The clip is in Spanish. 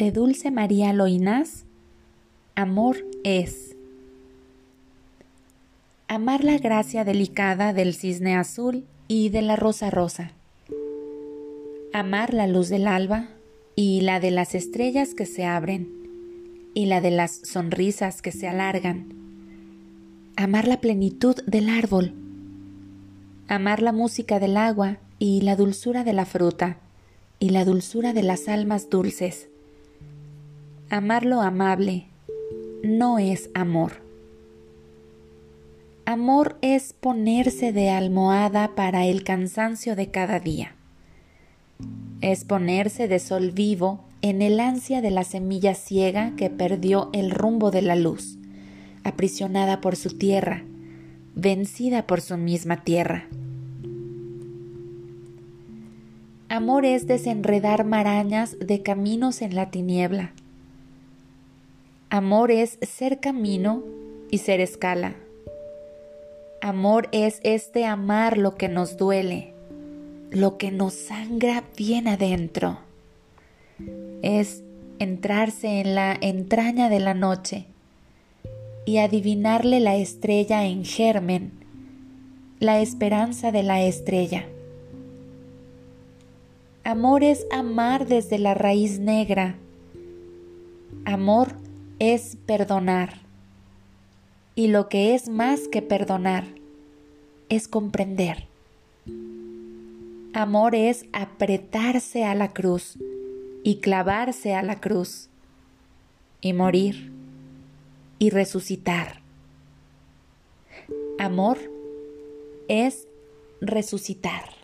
de Dulce María Loinás, Amor es. Amar la gracia delicada del cisne azul y de la rosa rosa. Amar la luz del alba y la de las estrellas que se abren y la de las sonrisas que se alargan. Amar la plenitud del árbol. Amar la música del agua y la dulzura de la fruta y la dulzura de las almas dulces Amar lo amable no es amor. Amor es ponerse de almohada para el cansancio de cada día. Es ponerse de sol vivo en el ansia de la semilla ciega que perdió el rumbo de la luz, aprisionada por su tierra, vencida por su misma tierra. Amor es desenredar marañas de caminos en la tiniebla, Amor es ser camino y ser escala. Amor es este amar lo que nos duele, lo que nos sangra bien adentro. Es entrarse en la entraña de la noche y adivinarle la estrella en germen, la esperanza de la estrella. Amor es amar desde la raíz negra. Amor es perdonar. Y lo que es más que perdonar es comprender. Amor es apretarse a la cruz y clavarse a la cruz y morir y resucitar. Amor es resucitar.